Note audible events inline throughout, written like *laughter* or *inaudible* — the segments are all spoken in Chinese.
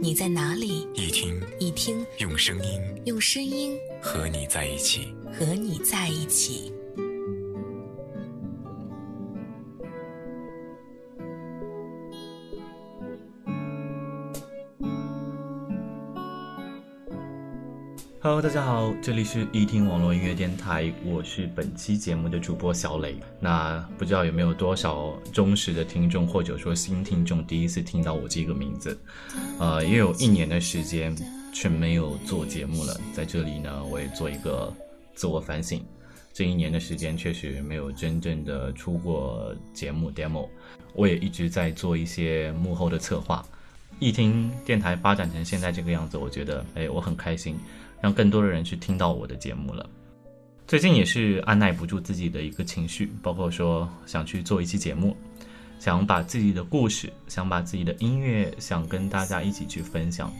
你在哪里，一听一听，用声音，用声音和你在一起，和你在一起。Hello，大家好，这里是一听网络音乐电台，我是本期节目的主播小磊。那不知道有没有多少忠实的听众或者说新听众第一次听到我这个名字？呃，也有一年的时间却没有做节目了，在这里呢，我也做一个自我反省。这一年的时间确实没有真正的出过节目 demo，我也一直在做一些幕后的策划。一听电台发展成现在这个样子，我觉得哎，我很开心。让更多的人去听到我的节目了。最近也是按耐不住自己的一个情绪，包括说想去做一期节目，想把自己的故事，想把自己的音乐，想跟大家一起去分享。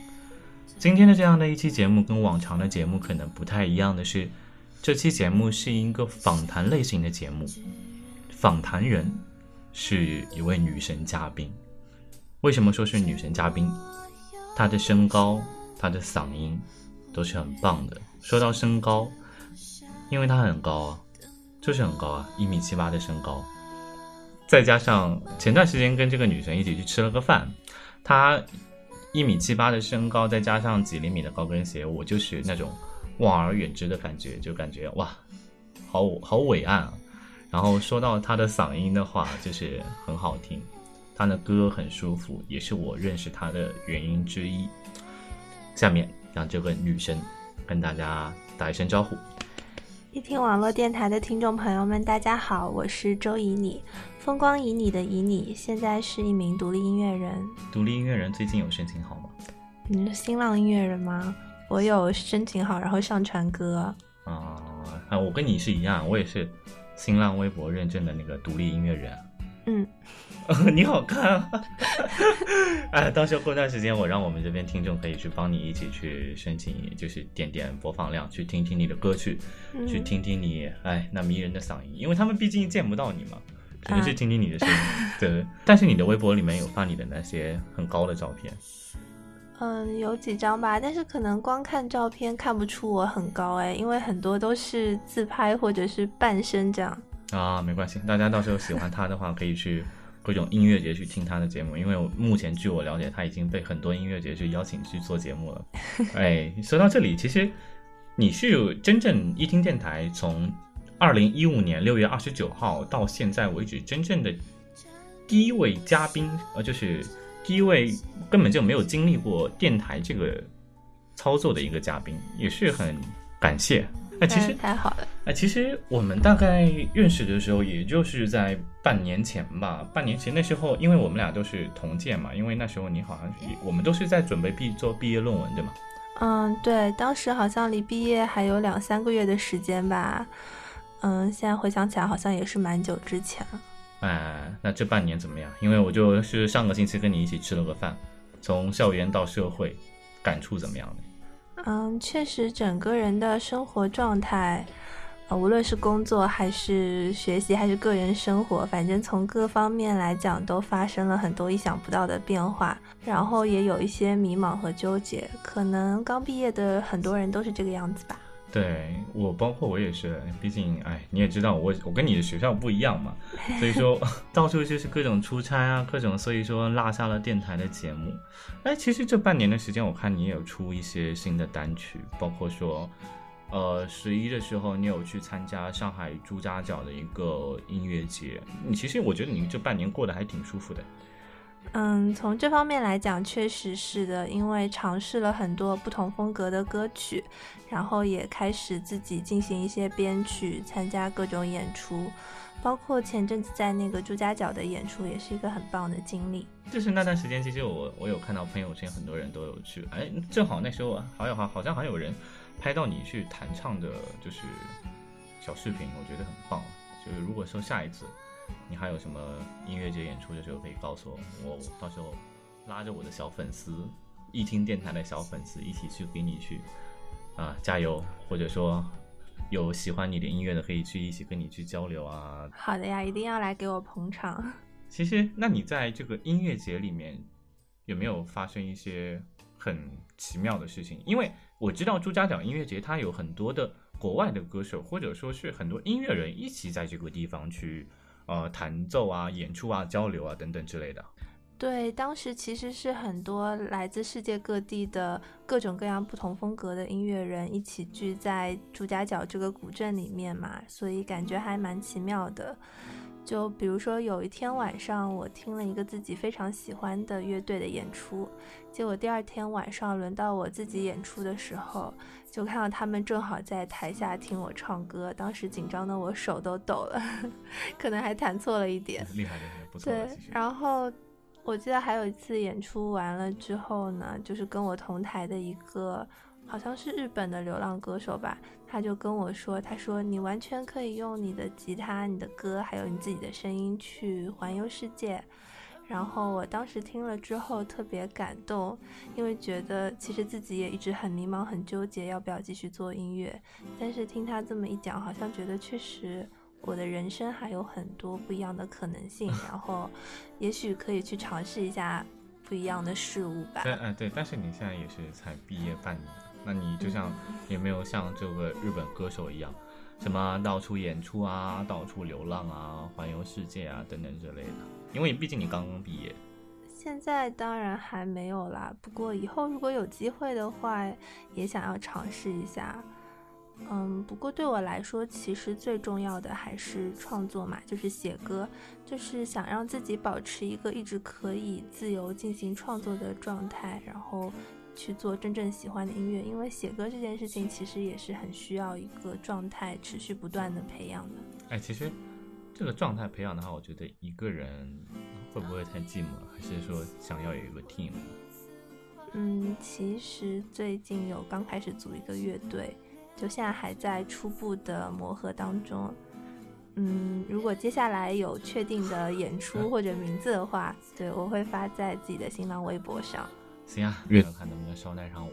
今天的这样的一期节目跟往常的节目可能不太一样的是，这期节目是一个访谈类型的节目，访谈人是一位女神嘉宾。为什么说是女神嘉宾？她的身高，她的嗓音。都是很棒的。说到身高，因为他很高啊，就是很高啊，一米七八的身高。再加上前段时间跟这个女生一起去吃了个饭，她一米七八的身高，再加上几厘米的高跟鞋，我就是那种望而远之的感觉，就感觉哇，好好伟岸啊。然后说到她的嗓音的话，就是很好听，她的歌很舒服，也是我认识她的原因之一。下面。让这个女生跟大家打一声招呼。一听网络电台的听众朋友们，大家好，我是周以你，风光以你的以你，现在是一名独立音乐人。独立音乐人最近有申请好吗？你是新浪音乐人吗？我有申请好，然后上传歌。啊啊，我跟你是一样，我也是新浪微博认证的那个独立音乐人。嗯。*laughs* 你好看啊！*laughs* 哎，到时候过段时间，我让我们这边听众可以去帮你一起去申请，就是点点播放量，去听听你的歌曲，去听听你哎那迷人的嗓音，因为他们毕竟见不到你嘛，只能去听听你的声音。*laughs* 对，但是你的微博里面有发你的那些很高的照片。嗯，有几张吧，但是可能光看照片看不出我很高哎，因为很多都是自拍或者是半身这样。啊，没关系，大家到时候喜欢他的话，可以去。各种音乐节去听他的节目，因为我目前据我了解，他已经被很多音乐节去邀请去做节目了。*laughs* 哎，说到这里，其实你是真正一听电台从二零一五年六月二十九号到现在为止真正的第一位嘉宾，呃，就是第一位根本就没有经历过电台这个操作的一个嘉宾，也是很感谢。哎，其实太好了。哎，其实我们大概认识的时候，也就是在半年前吧。半年前那时候，因为我们俩都是同届嘛，因为那时候你好像是我们都是在准备毕做毕业论文，对吗？嗯，对，当时好像离毕业还有两三个月的时间吧。嗯，现在回想起来，好像也是蛮久之前了。哎，那这半年怎么样？因为我就是上个星期跟你一起吃了个饭，从校园到社会，感触怎么样呢？嗯，确实，整个人的生活状态，呃，无论是工作还是学习还是个人生活，反正从各方面来讲，都发生了很多意想不到的变化，然后也有一些迷茫和纠结。可能刚毕业的很多人都是这个样子吧。对我，包括我也是，毕竟，哎，你也知道，我我跟你的学校不一样嘛，所以说 *laughs* 到处就是各种出差啊，各种，所以说落下了电台的节目。哎，其实这半年的时间，我看你也有出一些新的单曲，包括说，呃，十一的时候你有去参加上海朱家角的一个音乐节。你其实我觉得你这半年过得还挺舒服的。嗯，从这方面来讲，确实是的，因为尝试了很多不同风格的歌曲，然后也开始自己进行一些编曲，参加各种演出，包括前阵子在那个朱家角的演出，也是一个很棒的经历。就是那段时间，其实我我有看到朋友圈很多人都有去，哎，正好那时候好有好好像还有人拍到你去弹唱的，就是小视频，我觉得很棒。就是如果说下一次。你还有什么音乐节演出的时候可以告诉我，我到时候拉着我的小粉丝，一听电台的小粉丝一起去给你去啊加油，或者说有喜欢你的音乐的可以去一起跟你去交流啊。好的呀，一定要来给我捧场。其实，那你在这个音乐节里面有没有发生一些很奇妙的事情？因为我知道朱家角音乐节它有很多的国外的歌手，或者说是很多音乐人一起在这个地方去。呃，弹奏啊，演出啊，交流啊，等等之类的。对，当时其实是很多来自世界各地的各种各样不同风格的音乐人一起聚在朱家角这个古镇里面嘛，所以感觉还蛮奇妙的。就比如说有一天晚上，我听了一个自己非常喜欢的乐队的演出，结果第二天晚上轮到我自己演出的时候。就看到他们正好在台下听我唱歌，当时紧张的我手都抖了，*laughs* 可能还弹错了一点。厉害厉害，不错。对，然后我记得还有一次演出完了之后呢，就是跟我同台的一个好像是日本的流浪歌手吧，他就跟我说，他说你完全可以用你的吉他、你的歌，还有你自己的声音去环游世界。然后我当时听了之后特别感动，因为觉得其实自己也一直很迷茫、很纠结要不要继续做音乐。但是听他这么一讲，好像觉得确实我的人生还有很多不一样的可能性，*laughs* 然后也许可以去尝试一下不一样的事物吧。对，嗯，对。但是你现在也是才毕业半年，那你就像也没有像这个日本歌手一样，什么到处演出啊、到处流浪啊、环游世界啊等等之类的。因为毕竟你刚刚毕业，现在当然还没有啦。不过以后如果有机会的话，也想要尝试一下。嗯，不过对我来说，其实最重要的还是创作嘛，就是写歌，就是想让自己保持一个一直可以自由进行创作的状态，然后去做真正喜欢的音乐。因为写歌这件事情，其实也是很需要一个状态持续不断的培养的。哎，其实。这个状态培养的话，我觉得一个人会不会太寂寞？还是说想要有一个 team？嗯，其实最近有刚开始组一个乐队，就现在还在初步的磨合当中。嗯，如果接下来有确定的演出或者名字的话，对我会发在自己的新浪微博上。行啊，看看能不能捎带上我，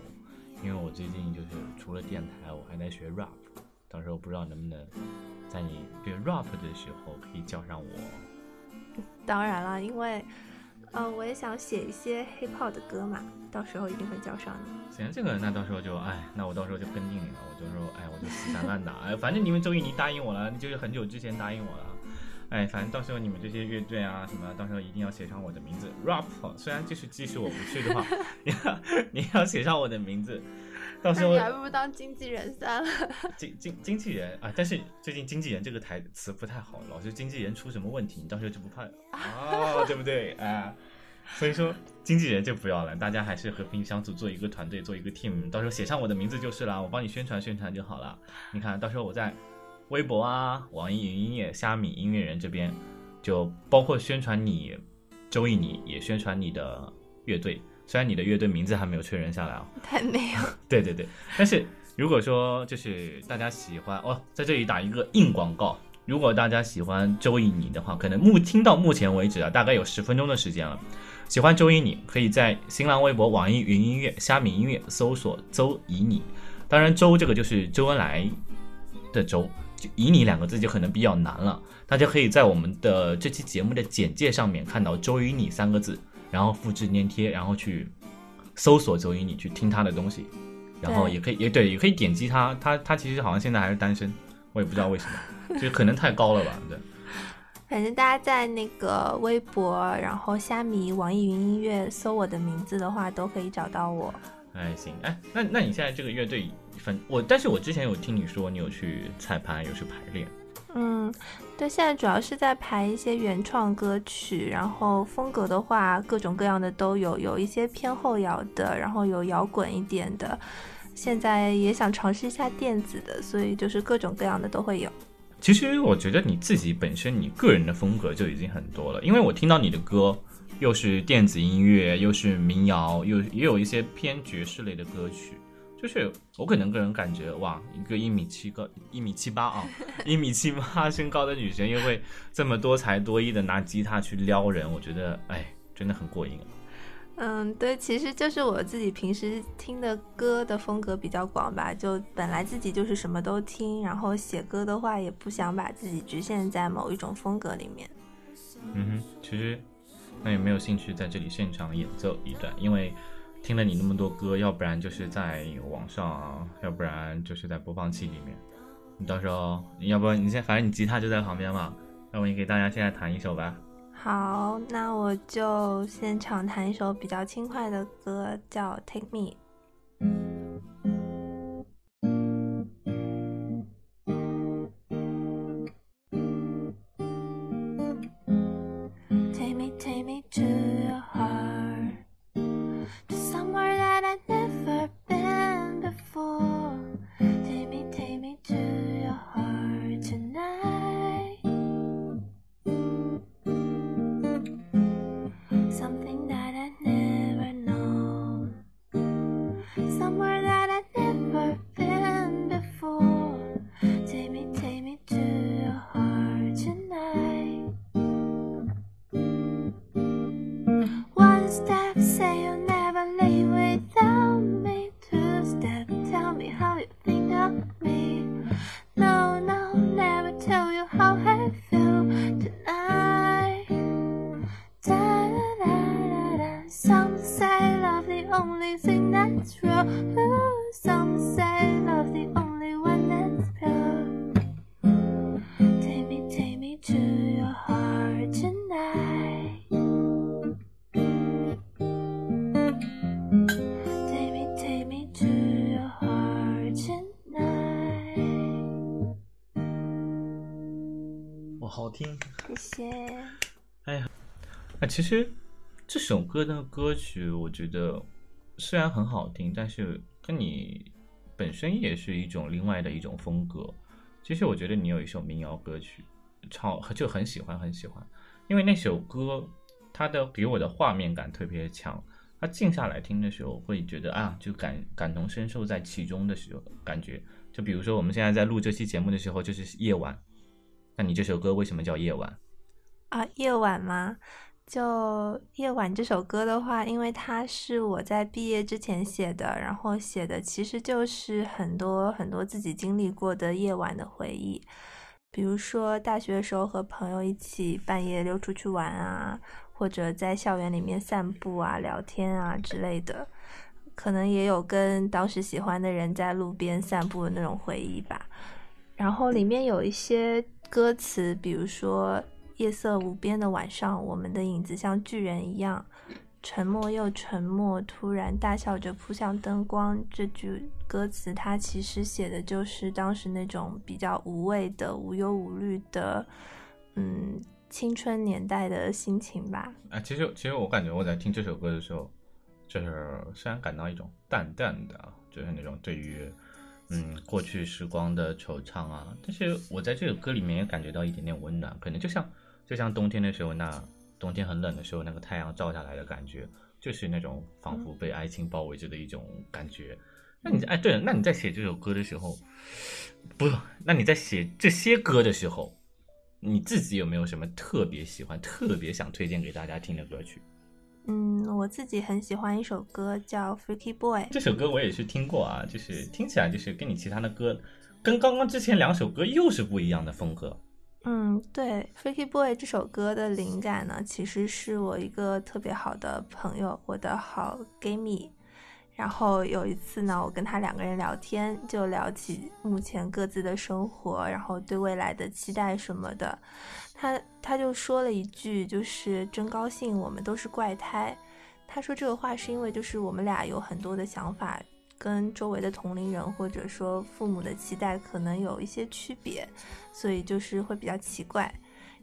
因为我最近就是除了电台，我还在学 rap，到时候不知道能不能。在你学 rap 的时候，可以叫上我。当然了，因为，呃，我也想写一些 hip hop 的歌嘛，到时候一定会叫上你。行，这个那到时候就，哎，那我到时候就跟定你了。我就说，哎，我就死缠烂打，哎，反正你们周一你答应我了，就是很久之前答应我了。哎，反正到时候你们这些乐队啊什么，到时候一定要写上我的名字。rap 虽然就是即使我不去的话，*laughs* 你要你要写上我的名字。到时候你还不如当经纪人算了。经经经纪人啊，但是最近经纪人这个台词不太好，老是经纪人出什么问题，你到时候就不怕哦，对不对啊？所以说经纪人就不要了，大家还是和平相处，做一个团队，做一个 team。到时候写上我的名字就是了，我帮你宣传宣传就好了。你看到时候我在微博啊、网易云音乐、虾米音乐人这边，就包括宣传你周易，你也宣传你的乐队。虽然你的乐队名字还没有确认下来啊，太没有。*laughs* 对对对，但是如果说就是大家喜欢哦，在这里打一个硬广告，如果大家喜欢周易你的话，可能目听到目前为止啊，大概有十分钟的时间了。喜欢周易你，可以在新浪微博、网易云音乐、虾米音乐搜索“周以你”。当然，周这个就是周恩来的周，就以你两个字就可能比较难了。大家可以在我们的这期节目的简介上面看到“周以你”三个字。然后复制粘贴，然后去搜索周一你去听他的东西，然后也可以也对，也可以点击他，他他其实好像现在还是单身，我也不知道为什么，就可能太高了吧，对。反正大家在那个微博，然后虾米、网易云音乐搜我的名字的话，都可以找到我。哎，行，哎，那那你现在这个乐队，反我，但是我之前有听你说你有去彩排，有去排练。嗯，对，现在主要是在排一些原创歌曲，然后风格的话，各种各样的都有，有一些偏后摇的，然后有摇滚一点的，现在也想尝试一下电子的，所以就是各种各样的都会有。其实我觉得你自己本身你个人的风格就已经很多了，因为我听到你的歌，又是电子音乐，又是民谣，又也有一些偏爵士类的歌曲。就是我可能个人感觉，哇，一个一米七高、一米七八啊，*laughs* 一米七八身高的女生，又会这么多才多艺的拿吉他去撩人，我觉得，哎，真的很过瘾。嗯，对，其实就是我自己平时听的歌的风格比较广吧，就本来自己就是什么都听，然后写歌的话，也不想把自己局限在某一种风格里面。嗯哼，其实那有没有兴趣在这里现场演奏一段？因为。听了你那么多歌，要不然就是在网上，要不然就是在播放器里面。你到时候，要不然你先，反正你吉他就在旁边嘛，那我也给大家现在弹一首吧。好，那我就现场弹一首比较轻快的歌，叫《Take Me》。其实这首歌的歌曲，我觉得虽然很好听，但是跟你本身也是一种另外的一种风格。其实我觉得你有一首民谣歌曲，超就很喜欢很喜欢，因为那首歌它的给我的画面感特别强。它静下来听的时候，会觉得啊，就感感同身受在其中的时候感觉。就比如说我们现在在录这期节目的时候，就是夜晚。那你这首歌为什么叫夜晚？啊，夜晚吗？就夜晚这首歌的话，因为它是我在毕业之前写的，然后写的其实就是很多很多自己经历过的夜晚的回忆，比如说大学的时候和朋友一起半夜溜出去玩啊，或者在校园里面散步啊、聊天啊之类的，可能也有跟当时喜欢的人在路边散步的那种回忆吧。然后里面有一些歌词，比如说。夜色无边的晚上，我们的影子像巨人一样沉默又沉默，突然大笑着扑向灯光。这句歌词，它其实写的就是当时那种比较无畏的、无忧无虑的，嗯，青春年代的心情吧。啊，其实其实我感觉我在听这首歌的时候，就是虽然感到一种淡淡的，就是那种对于嗯过去时光的惆怅啊，但是我在这首歌里面也感觉到一点点温暖，可能就像。就像冬天的时候，那冬天很冷的时候，那个太阳照下来的感觉，就是那种仿佛被爱情包围着的一种感觉。那你哎，对了，那你在写这首歌的时候，不，那你在写这些歌的时候，你自己有没有什么特别喜欢、特别想推荐给大家听的歌曲？嗯，我自己很喜欢一首歌叫《Freaky Boy》，这首歌我也是听过啊，就是听起来就是跟你其他的歌，跟刚刚之前两首歌又是不一样的风格。嗯，对，《Freaky Boy》这首歌的灵感呢，其实是我一个特别好的朋友，我的好 gay 蜜。然后有一次呢，我跟他两个人聊天，就聊起目前各自的生活，然后对未来的期待什么的。他他就说了一句，就是真高兴，我们都是怪胎。他说这个话是因为就是我们俩有很多的想法。跟周围的同龄人或者说父母的期待可能有一些区别，所以就是会比较奇怪。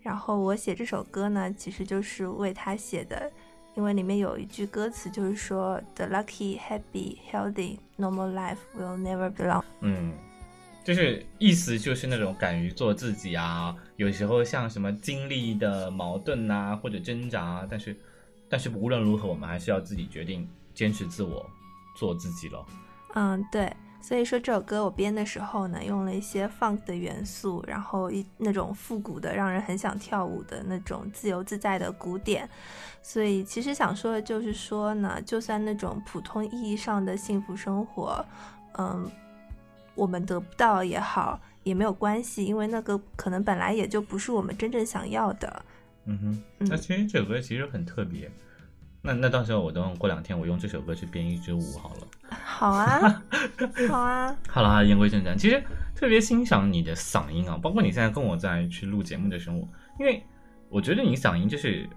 然后我写这首歌呢，其实就是为他写的，因为里面有一句歌词就是说：“The lucky, happy, healthy, normal life will never belong。”嗯，就是意思就是那种敢于做自己啊，有时候像什么经历的矛盾啊或者挣扎啊，但是但是无论如何，我们还是要自己决定坚持自我，做自己了。嗯，对。所以说这首歌我编的时候呢，用了一些 funk 的元素，然后一那种复古的，让人很想跳舞的那种自由自在的鼓点。所以其实想说的就是说呢，就算那种普通意义上的幸福生活，嗯，我们得不到也好，也没有关系，因为那个可能本来也就不是我们真正想要的。嗯哼，那其实这首歌其实很特别。那那到时候我等过两天，我用这首歌去编一支舞好了。*laughs* 好啊，好啊。*laughs* 好了，言归正传，其实特别欣赏你的嗓音啊，包括你现在跟我在去录节目的时候，因为我觉得你嗓音就是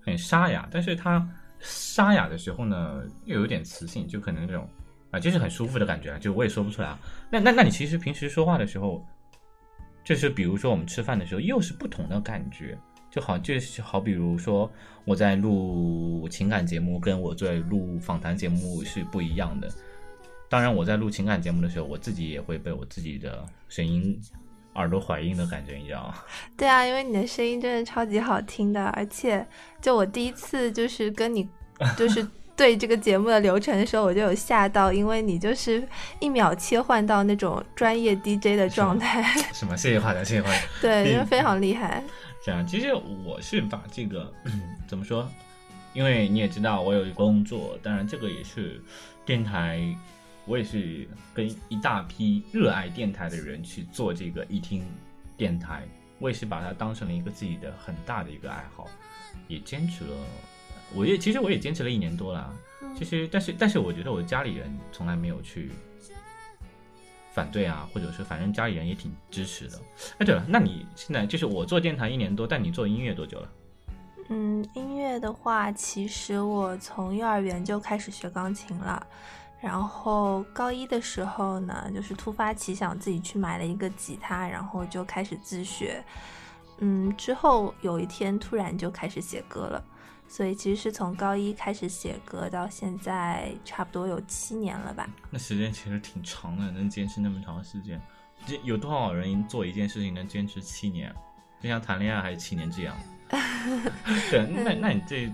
很沙哑，但是它沙哑的时候呢，又有点磁性，就可能那种啊，就是很舒服的感觉，就我也说不出来啊。那那那你其实平时说话的时候，就是比如说我们吃饭的时候，又是不同的感觉。就好，就是好，比如说我在录情感节目，跟我在录访谈节目是不一样的。当然，我在录情感节目的时候，我自己也会被我自己的声音耳朵怀孕的感觉，你知道吗？对啊，因为你的声音真的超级好听的，而且就我第一次就是跟你就是对这个节目的流程的时候，我就有吓到，因为你就是一秒切换到那种专业 DJ 的状态。什么？谢谢夸奖，谢谢夸奖。对，因为非常厉害。这样，其实我是把这个怎么说？因为你也知道，我有一工作，当然这个也是电台，我也是跟一大批热爱电台的人去做这个一听电台，我也是把它当成了一个自己的很大的一个爱好，也坚持了，我也其实我也坚持了一年多了。其实，但是但是，我觉得我家里人从来没有去。反对啊，或者是反正家里人也挺支持的。哎，对了，那你现在就是我做电台一年多，但你做音乐多久了？嗯，音乐的话，其实我从幼儿园就开始学钢琴了，然后高一的时候呢，就是突发奇想自己去买了一个吉他，然后就开始自学。嗯，之后有一天突然就开始写歌了。所以其实是从高一开始写歌，到现在差不多有七年了吧。那时间其实挺长的，能坚持那么长时间，这有多少人做一件事情能坚持七年？就像谈恋爱还是七年这样？*laughs* 对，那那你这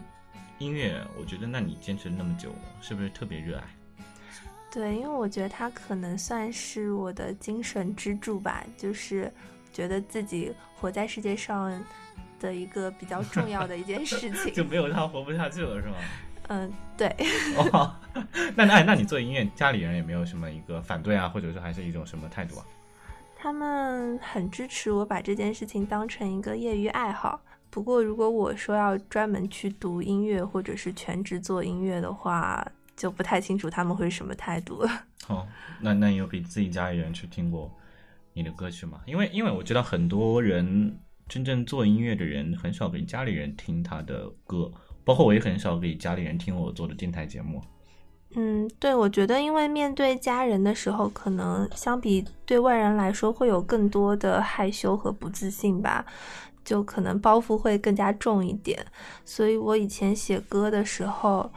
音乐，我觉得那你坚持那么久，是不是特别热爱？对，因为我觉得它可能算是我的精神支柱吧，就是觉得自己活在世界上。的一个比较重要的一件事情，就没有他活不下去了，是吗？嗯，对。哦，*laughs* 那那那你做音乐，家里人也没有什么一个反对啊，或者说还是一种什么态度啊？他们很支持我把这件事情当成一个业余爱好。不过如果我说要专门去读音乐，或者是全职做音乐的话，就不太清楚他们会什么态度了。哦，那那你有比自己家里人去听过你的歌曲吗？因为因为我知道很多人。真正做音乐的人很少给家里人听他的歌，包括我也很少给家里人听我做的电台节目。嗯，对，我觉得因为面对家人的时候，可能相比对外人来说会有更多的害羞和不自信吧，就可能包袱会更加重一点。所以我以前写歌的时候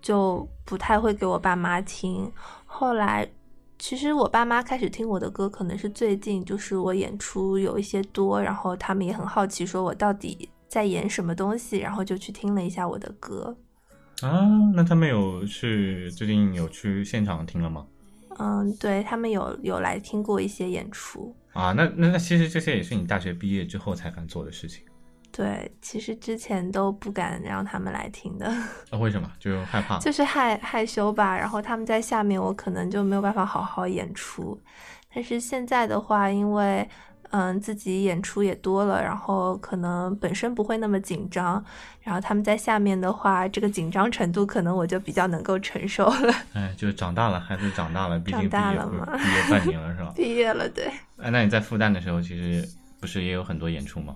就不太会给我爸妈听，后来。其实我爸妈开始听我的歌，可能是最近，就是我演出有一些多，然后他们也很好奇，说我到底在演什么东西，然后就去听了一下我的歌。啊，那他们有去最近有去现场听了吗？嗯，对他们有有来听过一些演出。啊，那那那其实这些也是你大学毕业之后才敢做的事情。对，其实之前都不敢让他们来听的。那为什么？就害怕？就是害害羞吧。然后他们在下面，我可能就没有办法好好演出。但是现在的话，因为嗯自己演出也多了，然后可能本身不会那么紧张。然后他们在下面的话，这个紧张程度可能我就比较能够承受了。哎，就长大了，孩子长大了，毕竟毕业了嘛，毕业半年了是吧？*laughs* 毕业了，对。哎，那你在复旦的时候，其实不是也有很多演出吗？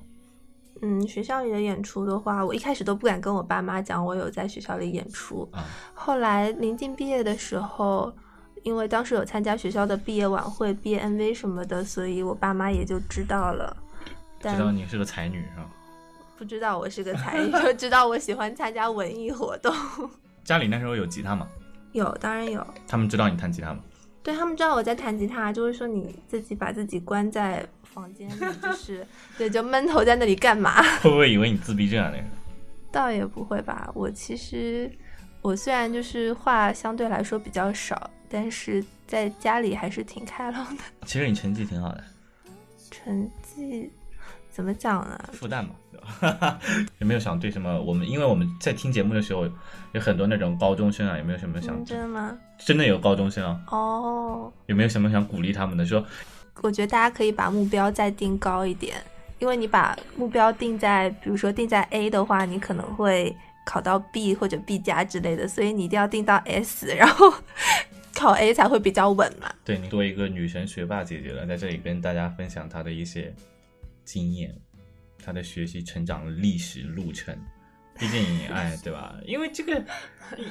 嗯，学校里的演出的话，我一开始都不敢跟我爸妈讲我有在学校里演出。后来临近毕业的时候，因为当时有参加学校的毕业晚会、毕业 MV 什么的，所以我爸妈也就知道了。知道你是个才女是吧？不知道我是个才女，*laughs* 就知道我喜欢参加文艺活动。家里那时候有吉他吗？有，当然有。他们知道你弹吉他吗？对他们知道我在弹吉他，就会说你自己把自己关在房间里，就是 *laughs* 对，就闷头在那里干嘛？会不会以为你自闭症啊？那个？倒也不会吧。我其实，我虽然就是话相对来说比较少，但是在家里还是挺开朗的。其实你成绩挺好的。成绩怎么讲呢？复旦嘛。有 *laughs* 没有想对什么？我们因为我们在听节目的时候，有很多那种高中生啊，有没有什么想？真的吗？真的有高中生啊？哦。有没有什么想鼓励他们的？说，我觉得大家可以把目标再定高一点，因为你把目标定在，比如说定在 A 的话，你可能会考到 B 或者 B 加之类的，所以你一定要定到 S，然后 *laughs* 考 A 才会比较稳嘛。对你作为一个女神学霸姐姐了，在这里跟大家分享她的一些经验。他的学习成长历史路程，毕竟哎，对吧？*laughs* 因为这个，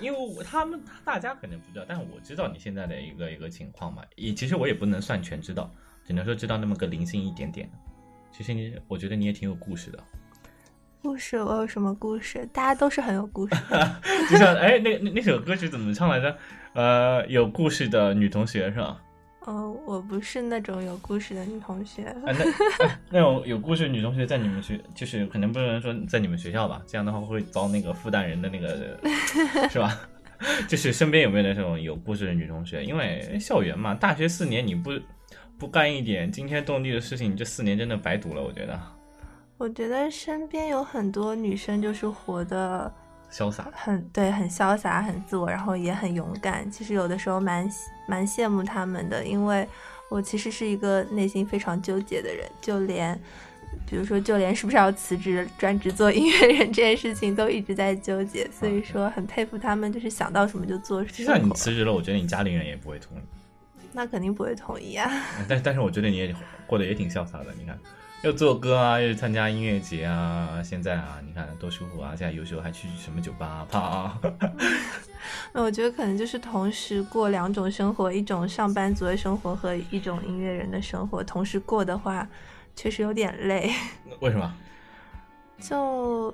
因为我他们大家可能不知道，但是我知道你现在的一个一个情况嘛。也其实我也不能算全知道，只能说知道那么个零星一点点。其实你，我觉得你也挺有故事的。故事？我有什么故事？大家都是很有故事。*laughs* 就像哎，那那那首歌曲怎么唱来着？呃，有故事的女同学是吧？哦，我不是那种有故事的女同学。那那种有故事的女同学在你们学，就是可能不能说在你们学校吧，这样的话会遭那个复旦人的那个，*laughs* 是吧？*laughs* 就是身边有没有那种有故事的女同学？因为校园嘛，大学四年你不不干一点惊天动地的事情，你这四年真的白读了。我觉得，我觉得身边有很多女生就是活的。潇洒，很对，很潇洒，很自我，然后也很勇敢。其实有的时候蛮蛮羡慕他们的，因为我其实是一个内心非常纠结的人，就连，比如说，就连是不是要辞职专职做音乐人这件事情都一直在纠结。所以说，很佩服他们，就是想到什么就做什么。就算你辞职了，我觉得你家里人也不会同意。那肯定不会同意啊。但但是我觉得你也过得也挺潇洒的，你看。又做歌啊，又参加音乐节啊，现在啊，你看多舒服啊！现在有时候还去什么酒吧啊。*laughs* 那我觉得可能就是同时过两种生活，一种上班族的生活和一种音乐人的生活，同时过的话，确实有点累。为什么？就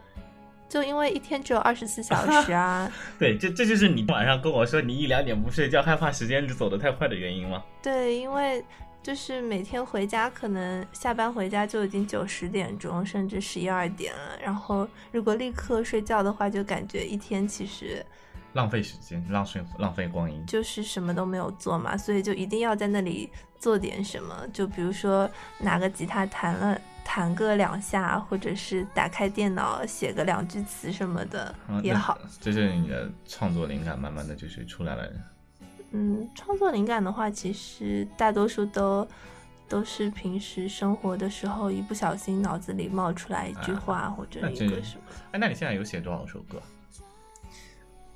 就因为一天只有二十四小时啊。*laughs* 对，这这就是你晚上跟我说你一两点不睡觉，害怕时间走得太快的原因吗？对，因为。就是每天回家，可能下班回家就已经九十点钟，甚至十一二点了。然后如果立刻睡觉的话，就感觉一天其实浪费时间，浪费浪费光阴，就是什么都没有做嘛。所以就一定要在那里做点什么，就比如说拿个吉他弹了弹个两下，或者是打开电脑写个两句词什么的也好。这是你的创作灵感，慢慢的就是出来了。嗯，创作灵感的话，其实大多数都都是平时生活的时候，一不小心脑子里冒出来一句话或者一个什么。哎，那你现在有写多少首歌？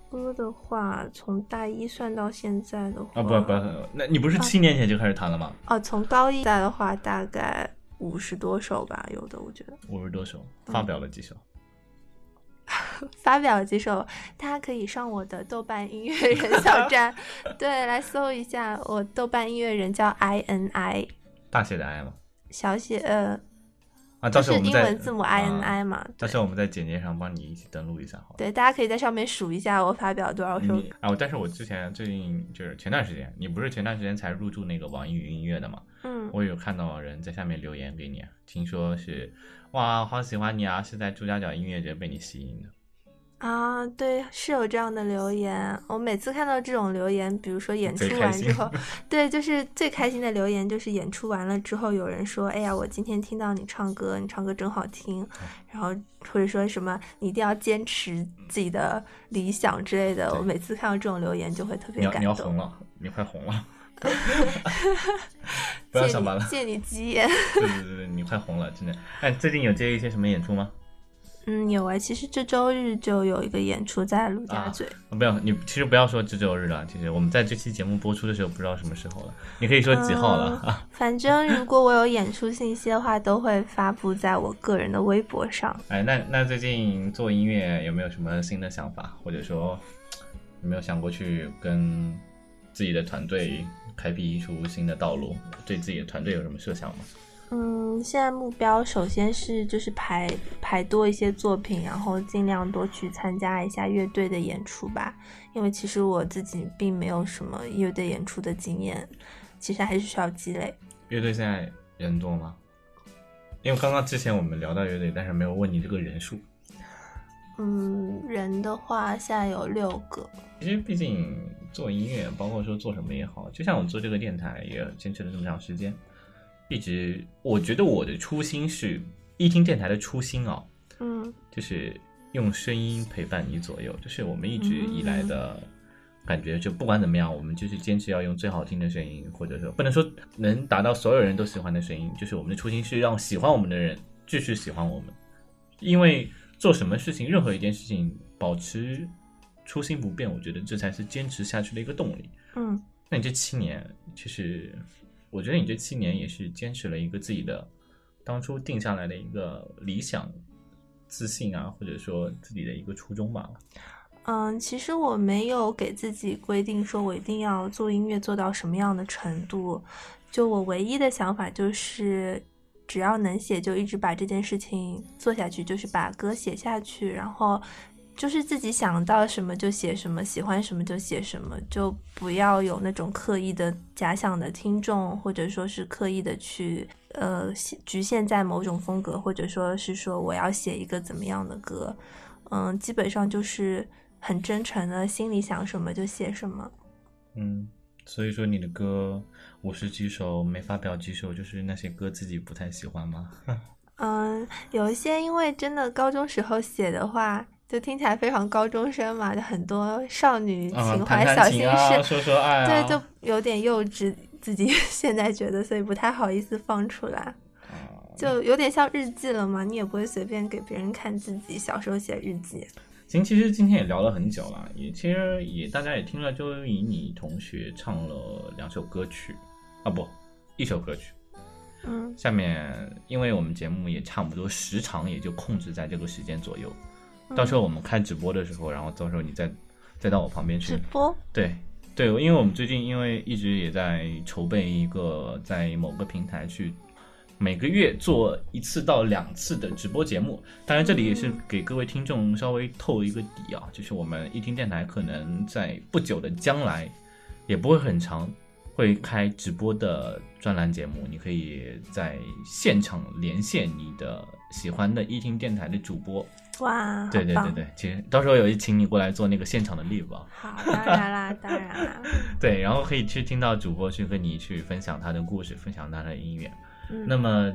歌的话，从大一算到现在的话，啊不不，那你不是七年前就开始弹了吗？哦，从高一在的话，大概五十多首吧，有的我觉得。五十多首，发表了几首？*laughs* 发表几首，大家可以上我的豆瓣音乐人小站，*laughs* 对，来搜一下我豆瓣音乐人叫 I N I，大写的 I 吗？小写呃，啊，到时候我们英文字母 I N I 嘛，到时候我们在简介上帮你一起登录一下，好。对，大家可以在上面数一下我发表多少首。啊，但是我之前最近就是前段时间，你不是前段时间才入驻那个网易云音乐的嘛？嗯，我有看到人在下面留言给你，听说是哇，好喜欢你啊，是在朱家角音乐节被你吸引的。啊，对，是有这样的留言。我每次看到这种留言，比如说演出完之后，*laughs* 对，就是最开心的留言，就是演出完了之后，有人说：“哎呀，我今天听到你唱歌，你唱歌真好听。”然后或者说什么“你一定要坚持自己的理想”之类的。我每次看到这种留言，就会特别感动。你要红了，你快红了！*laughs* 不要上班了，借你吉言。对对对对，你快红了，真的。哎，最近有接一些什么演出吗？嗯，有哎，其实这周日就有一个演出在陆家嘴。不要，你其实不要说这周日了，其实我们在这期节目播出的时候不知道什么时候了，你可以说几号了啊？*laughs* 反正如果我有演出信息的话，都会发布在我个人的微博上。哎，那那最近做音乐有没有什么新的想法，或者说有没有想过去跟自己的团队开辟一出新的道路？对自己的团队有什么设想吗？嗯，现在目标首先是就是排排多一些作品，然后尽量多去参加一下乐队的演出吧。因为其实我自己并没有什么乐队演出的经验，其实还是需要积累。乐队现在人多吗？因为刚刚之前我们聊到乐队，但是没有问你这个人数。嗯，人的话现在有六个。其实毕竟做音乐，包括说做什么也好，就像我做这个电台也坚持了这么长时间。一直，我觉得我的初心是一听电台的初心啊，嗯，就是用声音陪伴你左右，就是我们一直以来的感觉。就不管怎么样，我们就是坚持要用最好听的声音，或者说不能说能达到所有人都喜欢的声音，就是我们的初心是让喜欢我们的人继续喜欢我们。因为做什么事情，任何一件事情，保持初心不变，我觉得这才是坚持下去的一个动力。嗯，那你这七年其实。我觉得你这七年也是坚持了一个自己的当初定下来的一个理想、自信啊，或者说自己的一个初衷吧。嗯，其实我没有给自己规定说我一定要做音乐做到什么样的程度，就我唯一的想法就是，只要能写，就一直把这件事情做下去，就是把歌写下去，然后。就是自己想到什么就写什么，喜欢什么就写什么，就不要有那种刻意的假想的听众，或者说是刻意的去呃局限在某种风格，或者说是说我要写一个怎么样的歌，嗯，基本上就是很真诚的，心里想什么就写什么。嗯，所以说你的歌五十几首没发表几首，就是那些歌自己不太喜欢吗？*laughs* 嗯，有一些因为真的高中时候写的话。就听起来非常高中生嘛，就很多少女情怀、小心事，说说爱，对，就有点幼稚。自己 *laughs* 现在觉得，所以不太好意思放出来，就有点像日记了嘛。你也不会随便给别人看自己小时候写日记。行，其实今天也聊了很久了，也其实也大家也听了周以你同学唱了两首歌曲，啊不，一首歌曲。嗯，下面因为我们节目也差不多时长也就控制在这个时间左右。到时候我们开直播的时候，然后到时候你再再到我旁边去直播。对对，因为我们最近因为一直也在筹备一个在某个平台去每个月做一次到两次的直播节目。当然，这里也是给各位听众稍微透一个底啊，就是我们一听电台可能在不久的将来也不会很长，会开直播的专栏节目。你可以在现场连线你的喜欢的一听电台的主播。哇，对对对对，其实到时候有一请你过来做那个现场的 live 啊。好，当然啦，当然啦。*laughs* 对，然后可以去听到主播去跟你去分享他的故事，分享他的音乐。嗯。那么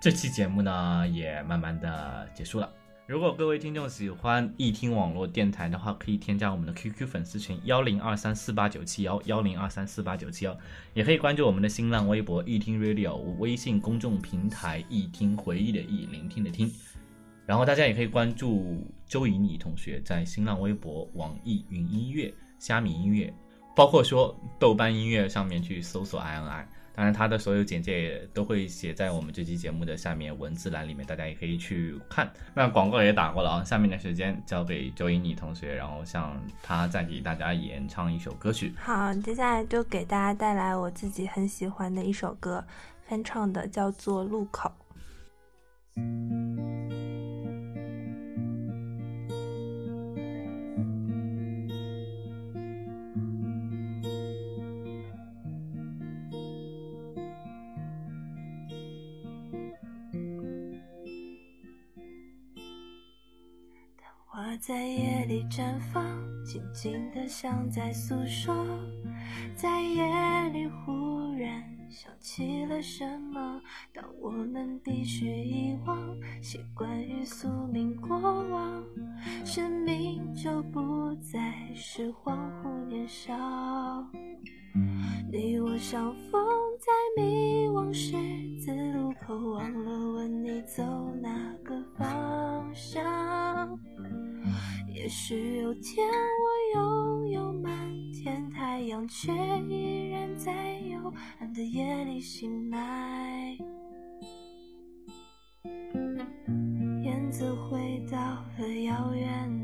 这期节目呢，也慢慢的结束了。如果各位听众喜欢易听网络电台的话，可以添加我们的 QQ 粉丝群幺零二三四八九七幺幺零二三四八九七幺，也可以关注我们的新浪微博易听 Radio，微信公众平台易听回忆的易，聆听的听。然后大家也可以关注周以你同学在新浪微博、网易云音乐、虾米音乐，包括说豆瓣音乐上面去搜索 INI。当然，他的所有简介也都会写在我们这期节目的下面文字栏里面，大家也可以去看。那广告也打过了啊，下面的时间交给周英妮同学，然后向他再给大家演唱一首歌曲。好，接下来就给大家带来我自己很喜欢的一首歌，翻唱的叫做《路口》。绽放，静静的像在诉说。在夜里忽然想起了什么，当我们必须遗忘，习惯于宿命过往，生命就不再是恍惚年少。你我相逢在迷惘十字路口，忘了问你走哪个方向。也许有天我拥有满天太阳，却依然在幽暗的夜里醒来。燕子回到了遥远